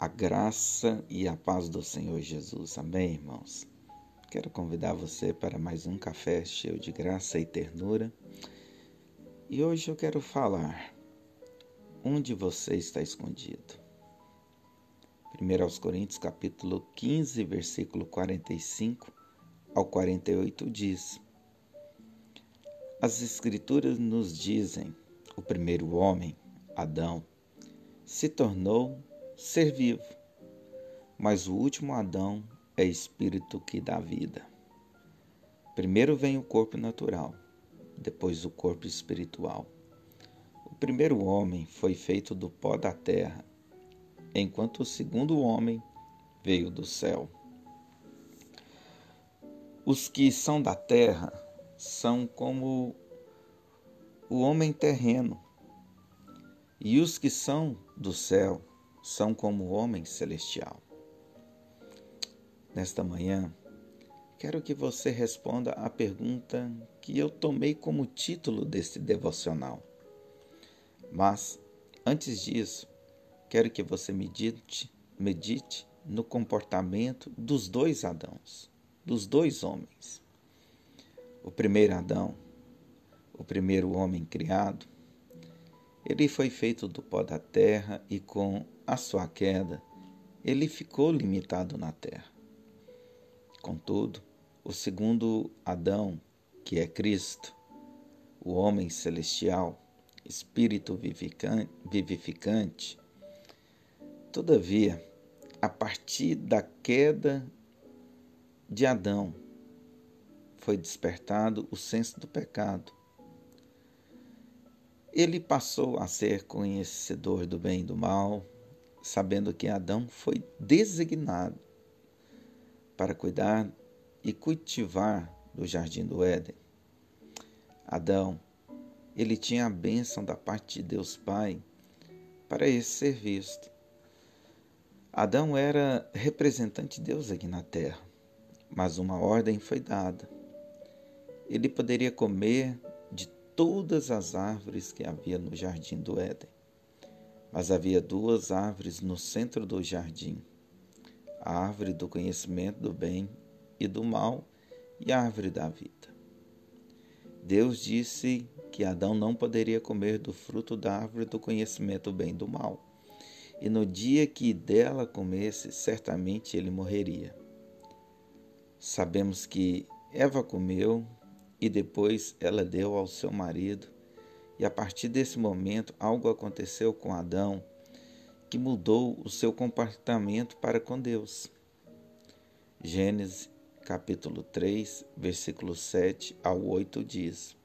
A graça e a paz do Senhor Jesus. Amém, irmãos? Quero convidar você para mais um café cheio de graça e ternura. E hoje eu quero falar onde você está escondido. 1 Coríntios capítulo 15, versículo 45 ao 48 diz: As escrituras nos dizem: o primeiro homem, Adão, se tornou ser vivo. Mas o último Adão é espírito que dá vida. Primeiro vem o corpo natural, depois o corpo espiritual. O primeiro homem foi feito do pó da terra, enquanto o segundo homem veio do céu. Os que são da terra são como o homem terreno, e os que são do céu são como o homem celestial. Nesta manhã, quero que você responda à pergunta que eu tomei como título deste devocional. Mas, antes disso, quero que você medite, medite no comportamento dos dois Adãos, dos dois homens. O primeiro Adão, o primeiro homem criado, ele foi feito do pó da terra e com a sua queda, ele ficou limitado na terra. Contudo, o segundo Adão, que é Cristo, o homem celestial, espírito vivificante, todavia, a partir da queda de Adão, foi despertado o senso do pecado. Ele passou a ser conhecedor do bem e do mal, sabendo que Adão foi designado para cuidar e cultivar do jardim do Éden. Adão, ele tinha a bênção da parte de Deus Pai para esse serviço. Adão era representante de Deus aqui na terra, mas uma ordem foi dada. Ele poderia comer todas as árvores que havia no jardim do Éden. Mas havia duas árvores no centro do jardim: a árvore do conhecimento do bem e do mal e a árvore da vida. Deus disse que Adão não poderia comer do fruto da árvore do conhecimento do bem e do mal. E no dia que dela comesse, certamente ele morreria. Sabemos que Eva comeu e depois ela deu ao seu marido e a partir desse momento, algo aconteceu com Adão que mudou o seu comportamento para com Deus. Gênesis capítulo 3, versículo 7 ao 8 diz: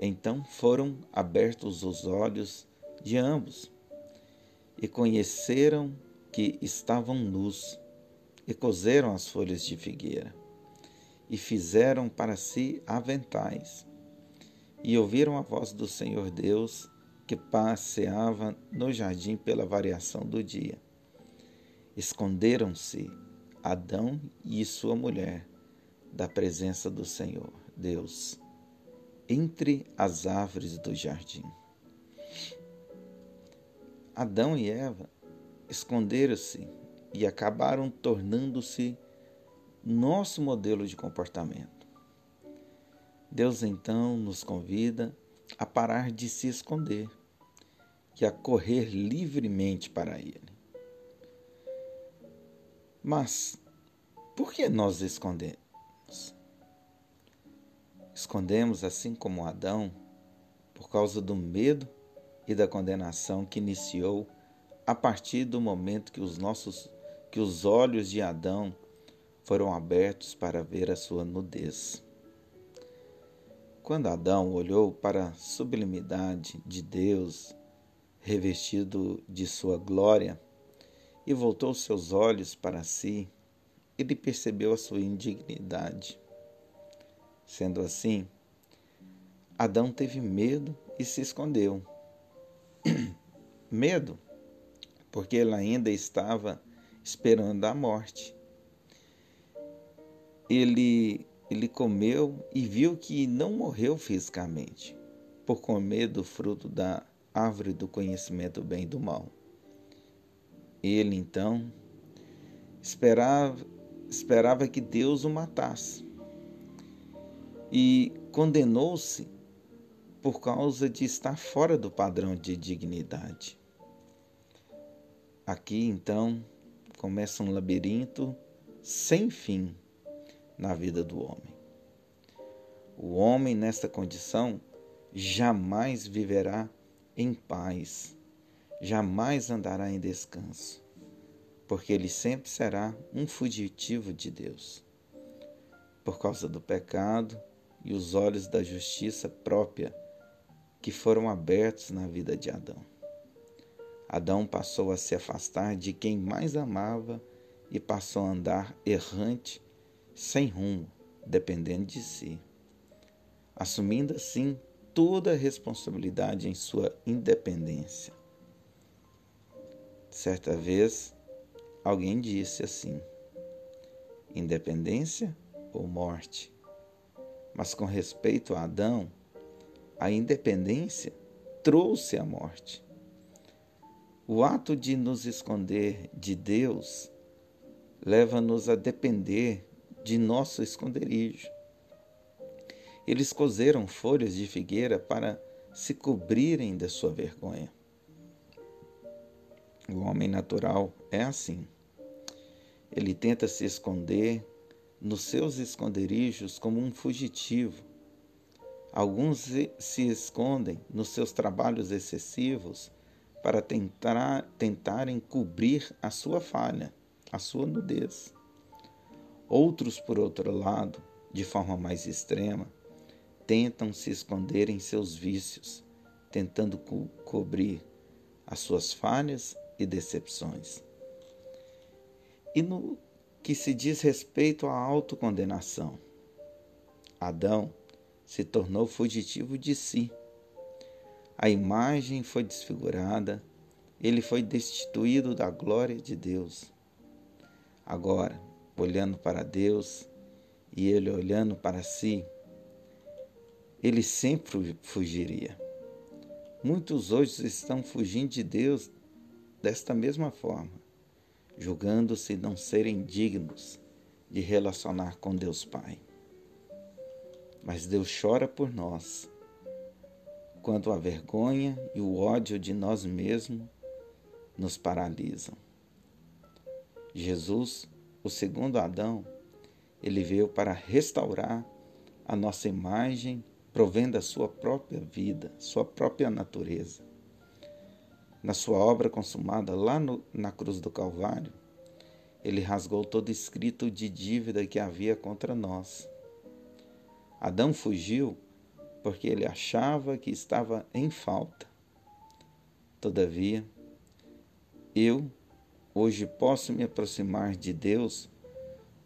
Então foram abertos os olhos de ambos e conheceram que estavam nus e coseram as folhas de figueira e fizeram para si aventais e ouviram a voz do Senhor Deus que passeava no jardim pela variação do dia. Esconderam-se Adão e sua mulher da presença do Senhor Deus entre as árvores do jardim. Adão e Eva esconderam-se e acabaram tornando-se nosso modelo de comportamento. Deus então nos convida a parar de se esconder e a correr livremente para Ele. Mas por que nós escondemos? Escondemos assim como Adão por causa do medo e da condenação que iniciou a partir do momento que os nossos que os olhos de Adão foram abertos para ver a sua nudez. Quando Adão olhou para a sublimidade de Deus, revestido de sua glória, e voltou seus olhos para si, ele percebeu a sua indignidade. Sendo assim, Adão teve medo e se escondeu. medo, porque ele ainda estava esperando a morte. Ele ele comeu e viu que não morreu fisicamente, por comer do fruto da árvore do conhecimento do bem e do mal. Ele então esperava, esperava que Deus o matasse e condenou-se por causa de estar fora do padrão de dignidade. Aqui então começa um labirinto sem fim na vida do homem. O homem nesta condição jamais viverá em paz, jamais andará em descanso, porque ele sempre será um fugitivo de Deus. Por causa do pecado e os olhos da justiça própria que foram abertos na vida de Adão. Adão passou a se afastar de quem mais amava e passou a andar errante, sem rumo, dependendo de si, assumindo assim toda a responsabilidade em sua independência. Certa vez, alguém disse assim: independência ou morte? Mas com respeito a Adão, a independência trouxe a morte. O ato de nos esconder de Deus leva-nos a depender de nosso esconderijo. Eles cozeram folhas de figueira para se cobrirem da sua vergonha. O homem natural é assim. Ele tenta se esconder nos seus esconderijos como um fugitivo. Alguns se escondem nos seus trabalhos excessivos para tentar, tentarem cobrir a sua falha, a sua nudez. Outros, por outro lado, de forma mais extrema, tentam se esconder em seus vícios, tentando co cobrir as suas falhas e decepções. E no que se diz respeito à autocondenação, Adão se tornou fugitivo de si a imagem foi desfigurada, ele foi destituído da glória de Deus. Agora, olhando para Deus e ele olhando para si, ele sempre fugiria. Muitos hoje estão fugindo de Deus desta mesma forma, julgando-se não serem dignos de relacionar com Deus Pai. Mas Deus chora por nós quando a vergonha e o ódio de nós mesmos nos paralisam. Jesus, o segundo Adão, ele veio para restaurar a nossa imagem, provendo a sua própria vida, sua própria natureza. Na sua obra consumada lá no, na cruz do Calvário, ele rasgou todo escrito de dívida que havia contra nós. Adão fugiu porque ele achava que estava em falta. Todavia, eu hoje posso me aproximar de Deus,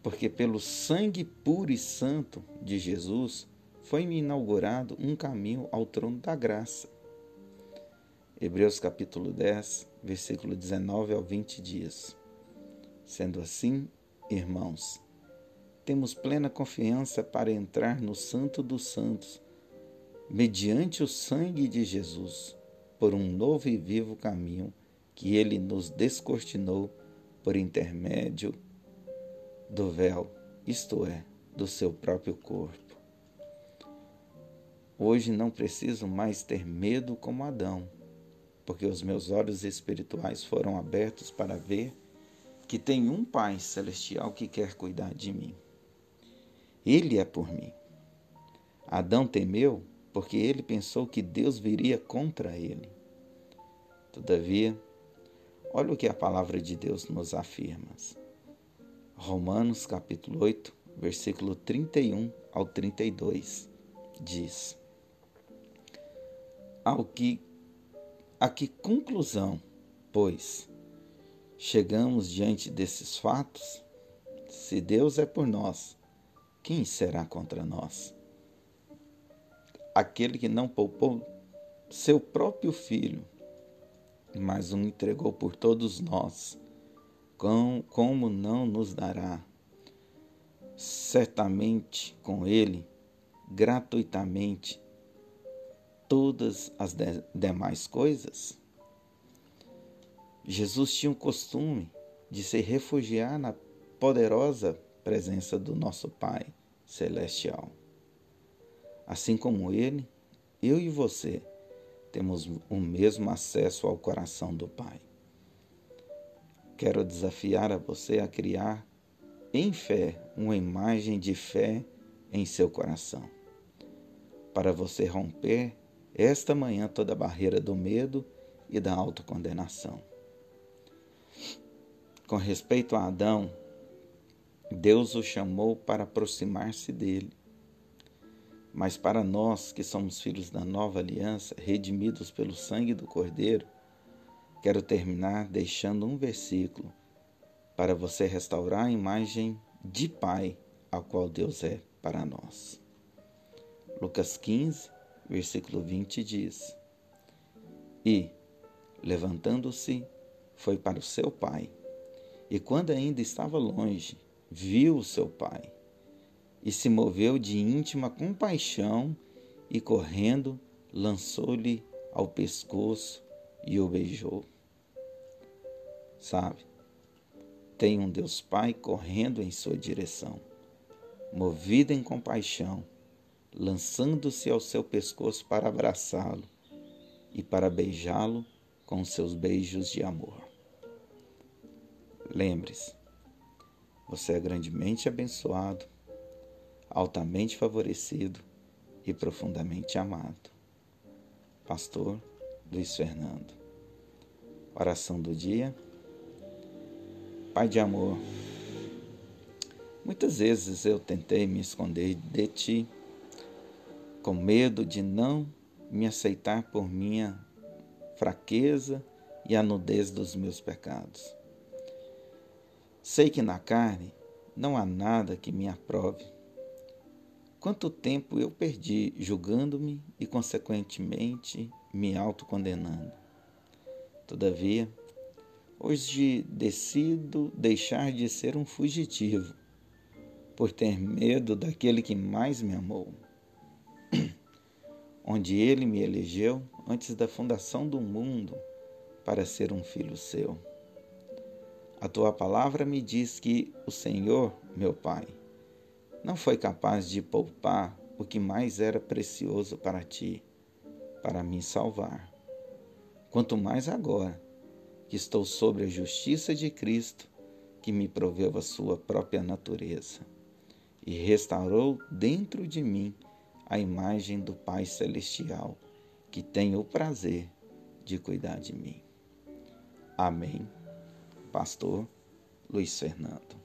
porque pelo sangue puro e santo de Jesus foi-me inaugurado um caminho ao trono da graça. Hebreus capítulo 10, versículo 19 ao 20 diz: Sendo assim, irmãos, temos plena confiança para entrar no Santo dos Santos mediante o sangue de Jesus, por um novo e vivo caminho que ele nos descortinou por intermédio do véu, isto é, do seu próprio corpo. Hoje não preciso mais ter medo como Adão, porque os meus olhos espirituais foram abertos para ver que tem um Pai celestial que quer cuidar de mim. Ele é por mim. Adão temeu porque ele pensou que Deus viria contra ele. Todavia, olha o que a palavra de Deus nos afirma. Romanos capítulo 8, versículo 31 ao 32 diz: Ao que a que conclusão, pois, chegamos diante desses fatos? Se Deus é por nós, quem será contra nós? aquele que não poupou seu próprio filho, mas o entregou por todos nós, como não nos dará certamente com ele, gratuitamente, todas as demais coisas? Jesus tinha o costume de se refugiar na poderosa presença do nosso Pai Celestial. Assim como Ele, eu e você temos o mesmo acesso ao coração do Pai. Quero desafiar a você a criar em fé uma imagem de fé em seu coração, para você romper esta manhã toda a barreira do medo e da autocondenação. Com respeito a Adão, Deus o chamou para aproximar-se dele. Mas para nós que somos filhos da nova aliança, redimidos pelo sangue do Cordeiro, quero terminar deixando um versículo para você restaurar a imagem de Pai a qual Deus é para nós. Lucas 15, versículo 20 diz: E, levantando-se, foi para o seu pai, e quando ainda estava longe, viu o seu pai, e se moveu de íntima compaixão, e correndo, lançou-lhe ao pescoço e o beijou. Sabe, tem um Deus Pai correndo em sua direção, movido em compaixão, lançando-se ao seu pescoço para abraçá-lo e para beijá-lo com seus beijos de amor. Lembre-se, você é grandemente abençoado, altamente favorecido e profundamente amado. Pastor Luiz Fernando. Oração do dia. Pai de amor, muitas vezes eu tentei me esconder de ti com medo de não me aceitar por minha fraqueza e a nudez dos meus pecados. Sei que na carne não há nada que me aprove. Quanto tempo eu perdi julgando-me e, consequentemente, me autocondenando. Todavia, hoje decido deixar de ser um fugitivo, por ter medo daquele que mais me amou onde ele me elegeu antes da fundação do mundo para ser um filho seu. A tua palavra me diz que o Senhor, meu Pai, não foi capaz de poupar o que mais era precioso para ti, para me salvar. Quanto mais agora que estou sobre a justiça de Cristo, que me proveu a sua própria natureza e restaurou dentro de mim a imagem do Pai Celestial, que tem o prazer de cuidar de mim. Amém. Pastor Luiz Fernando.